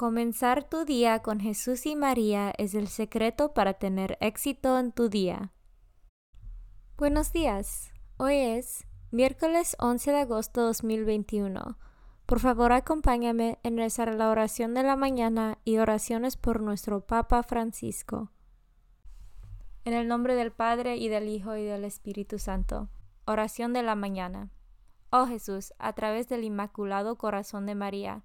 Comenzar tu día con Jesús y María es el secreto para tener éxito en tu día. Buenos días. Hoy es miércoles 11 de agosto 2021. Por favor, acompáñame en rezar la oración de la mañana y oraciones por nuestro Papa Francisco. En el nombre del Padre y del Hijo y del Espíritu Santo. Oración de la mañana. Oh Jesús, a través del Inmaculado Corazón de María,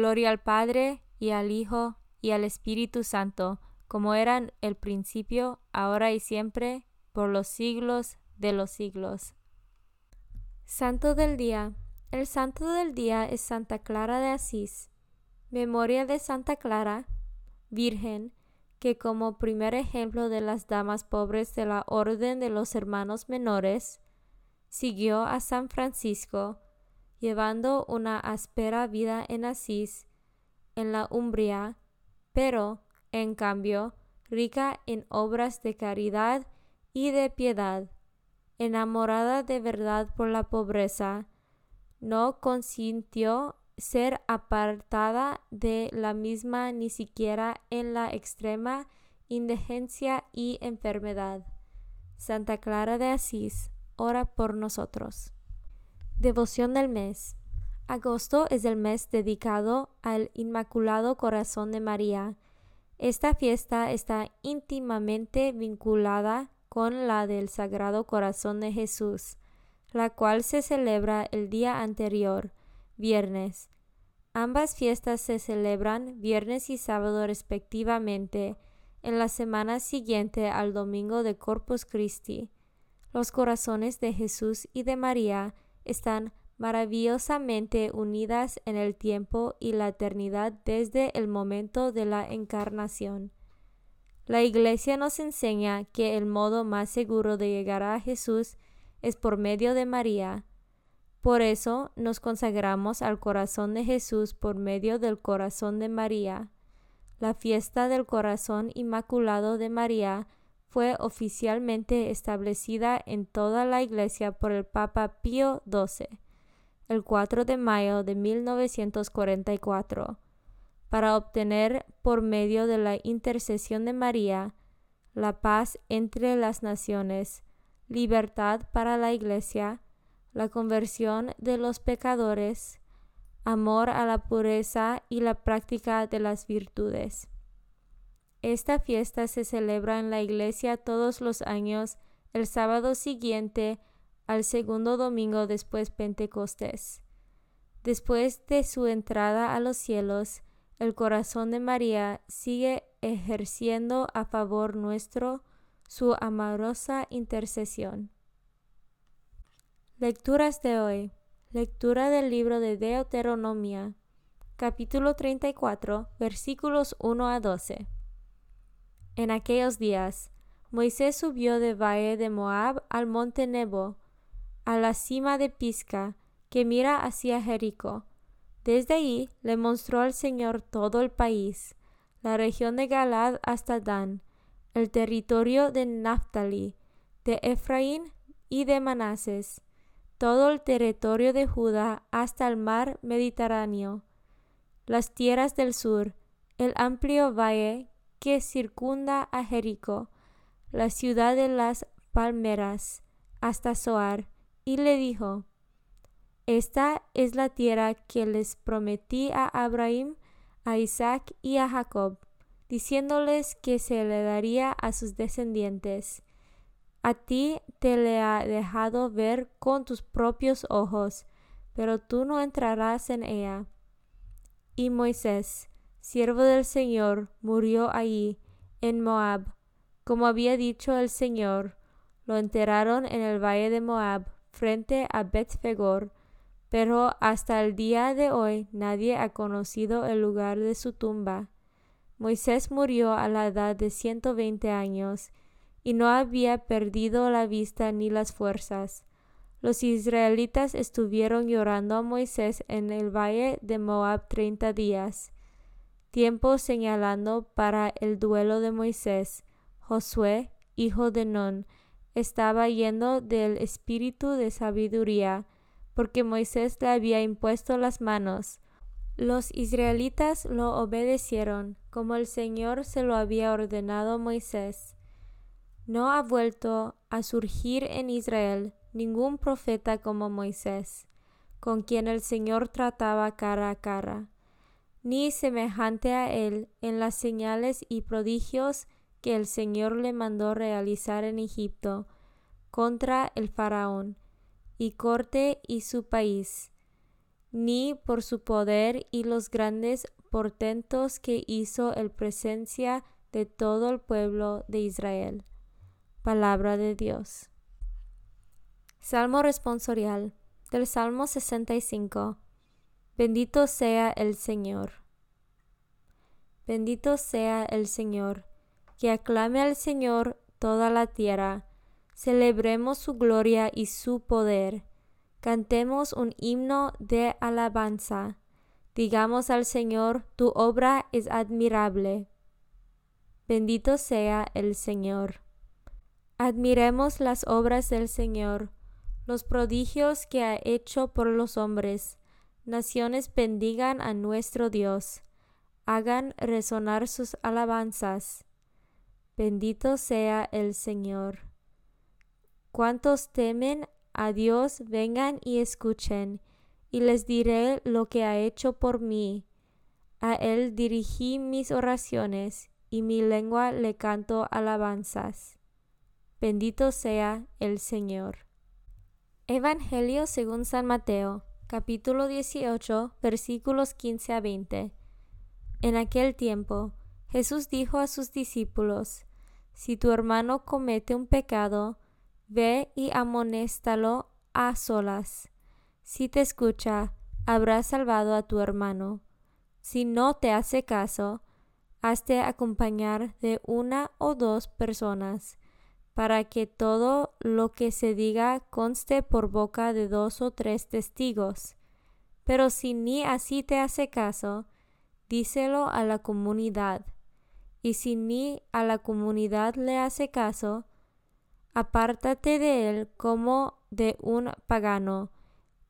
Gloria al Padre, y al Hijo, y al Espíritu Santo, como eran el principio, ahora y siempre, por los siglos de los siglos. Santo del Día. El Santo del Día es Santa Clara de Asís. Memoria de Santa Clara, Virgen, que como primer ejemplo de las damas pobres de la Orden de los Hermanos Menores, siguió a San Francisco, llevando una áspera vida en Asís, en la Umbria, pero, en cambio, rica en obras de caridad y de piedad, enamorada de verdad por la pobreza, no consintió ser apartada de la misma ni siquiera en la extrema indigencia y enfermedad. Santa Clara de Asís, ora por nosotros. Devoción del mes. Agosto es el mes dedicado al Inmaculado Corazón de María. Esta fiesta está íntimamente vinculada con la del Sagrado Corazón de Jesús, la cual se celebra el día anterior, viernes. Ambas fiestas se celebran viernes y sábado respectivamente, en la semana siguiente al domingo de Corpus Christi. Los corazones de Jesús y de María están maravillosamente unidas en el tiempo y la eternidad desde el momento de la encarnación. La Iglesia nos enseña que el modo más seguro de llegar a Jesús es por medio de María. Por eso nos consagramos al corazón de Jesús por medio del corazón de María. La fiesta del corazón inmaculado de María fue oficialmente establecida en toda la Iglesia por el Papa Pío XII, el 4 de mayo de 1944, para obtener, por medio de la intercesión de María, la paz entre las naciones, libertad para la Iglesia, la conversión de los pecadores, amor a la pureza y la práctica de las virtudes. Esta fiesta se celebra en la iglesia todos los años el sábado siguiente al segundo domingo después Pentecostés. Después de su entrada a los cielos, el corazón de María sigue ejerciendo a favor nuestro su amorosa intercesión. Lecturas de hoy. Lectura del libro de Deuteronomia, capítulo 34, versículos 1 a 12. En aquellos días, Moisés subió de valle de Moab al monte Nebo, a la cima de Pisca, que mira hacia Jericó. Desde allí le mostró al Señor todo el país, la región de Galad hasta Dan, el territorio de Naphtali, de Efraín y de Manases todo el territorio de Judá hasta el mar Mediterráneo, las tierras del sur, el amplio valle que circunda a Jericó, la ciudad de las palmeras, hasta Soar, y le dijo, Esta es la tierra que les prometí a Abraham, a Isaac y a Jacob, diciéndoles que se le daría a sus descendientes a ti te le ha dejado ver con tus propios ojos, pero tú no entrarás en ella. Y Moisés, siervo del Señor, murió allí, en Moab, como había dicho el Señor. Lo enterraron en el valle de Moab, frente a Bethfegor, pero hasta el día de hoy nadie ha conocido el lugar de su tumba. Moisés murió a la edad de ciento veinte años, y no había perdido la vista ni las fuerzas. Los israelitas estuvieron llorando a Moisés en el valle de Moab treinta días, tiempo señalando para el duelo de Moisés. Josué, hijo de Non, estaba yendo del espíritu de sabiduría, porque Moisés le había impuesto las manos. Los israelitas lo obedecieron, como el Señor se lo había ordenado a Moisés. No ha vuelto a surgir en Israel ningún profeta como Moisés, con quien el Señor trataba cara a cara, ni semejante a él en las señales y prodigios que el Señor le mandó realizar en Egipto contra el faraón y corte y su país, ni por su poder y los grandes portentos que hizo en presencia de todo el pueblo de Israel. Palabra de Dios. Salmo responsorial del Salmo 65. Bendito sea el Señor. Bendito sea el Señor. Que aclame al Señor toda la tierra. Celebremos su gloria y su poder. Cantemos un himno de alabanza. Digamos al Señor, tu obra es admirable. Bendito sea el Señor. Admiremos las obras del Señor, los prodigios que ha hecho por los hombres. Naciones bendigan a nuestro Dios, hagan resonar sus alabanzas. Bendito sea el Señor. Cuantos temen a Dios, vengan y escuchen, y les diré lo que ha hecho por mí. A Él dirigí mis oraciones, y mi lengua le canto alabanzas. Bendito sea el Señor. Evangelio según San Mateo, capítulo 18, versículos 15 a 20. En aquel tiempo, Jesús dijo a sus discípulos, Si tu hermano comete un pecado, ve y amonéstalo a solas. Si te escucha, habrás salvado a tu hermano. Si no te hace caso, hazte acompañar de una o dos personas para que todo lo que se diga conste por boca de dos o tres testigos. Pero si ni así te hace caso, díselo a la comunidad. Y si ni a la comunidad le hace caso, apártate de él como de un pagano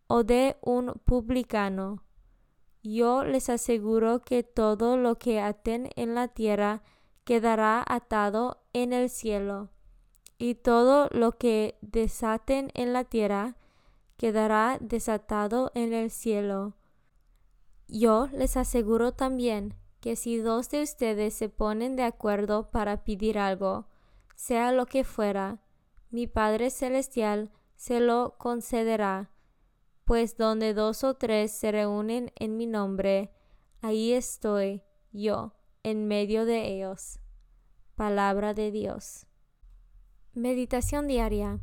o de un publicano. Yo les aseguro que todo lo que aten en la tierra quedará atado en el cielo y todo lo que desaten en la tierra quedará desatado en el cielo. Yo les aseguro también que si dos de ustedes se ponen de acuerdo para pedir algo, sea lo que fuera, mi Padre Celestial se lo concederá, pues donde dos o tres se reúnen en mi nombre, ahí estoy yo en medio de ellos. Palabra de Dios. Meditación diaria.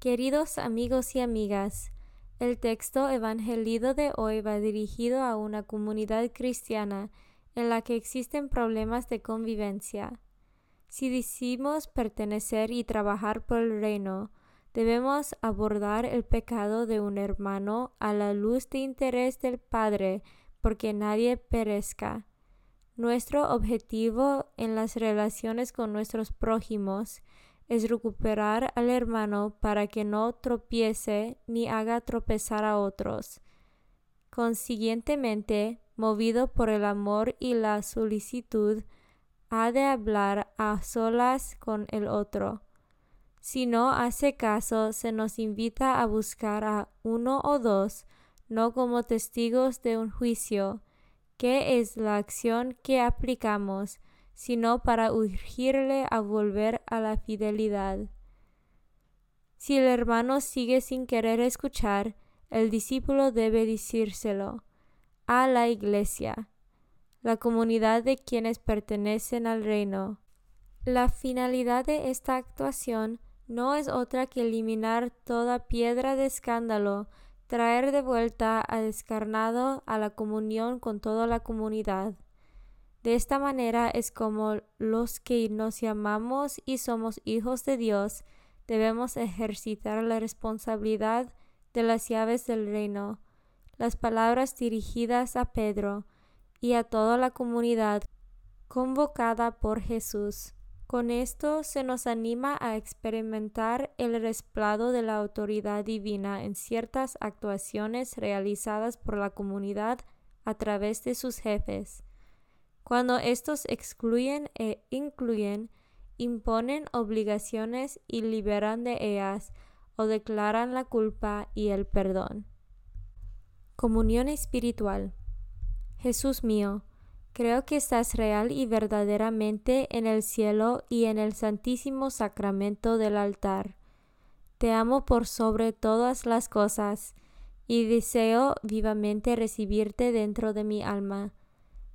Queridos amigos y amigas, el texto evangelido de hoy va dirigido a una comunidad cristiana en la que existen problemas de convivencia. Si decimos pertenecer y trabajar por el reino, debemos abordar el pecado de un hermano a la luz de interés del Padre, porque nadie perezca. Nuestro objetivo en las relaciones con nuestros prójimos es recuperar al hermano para que no tropiece ni haga tropezar a otros. Consiguientemente, movido por el amor y la solicitud, ha de hablar a solas con el otro. Si no hace caso, se nos invita a buscar a uno o dos, no como testigos de un juicio, que es la acción que aplicamos, sino para urgirle a volver a la fidelidad. Si el hermano sigue sin querer escuchar, el discípulo debe decírselo a la iglesia, la comunidad de quienes pertenecen al reino. La finalidad de esta actuación no es otra que eliminar toda piedra de escándalo, traer de vuelta a descarnado a la comunión con toda la comunidad. De esta manera es como los que nos llamamos y somos hijos de Dios debemos ejercitar la responsabilidad de las llaves del reino. Las palabras dirigidas a Pedro y a toda la comunidad convocada por Jesús. Con esto se nos anima a experimentar el respaldo de la autoridad divina en ciertas actuaciones realizadas por la comunidad a través de sus jefes. Cuando estos excluyen e incluyen, imponen obligaciones y liberan de ellas o declaran la culpa y el perdón. Comunión espiritual. Jesús mío, creo que estás real y verdaderamente en el cielo y en el santísimo sacramento del altar. Te amo por sobre todas las cosas y deseo vivamente recibirte dentro de mi alma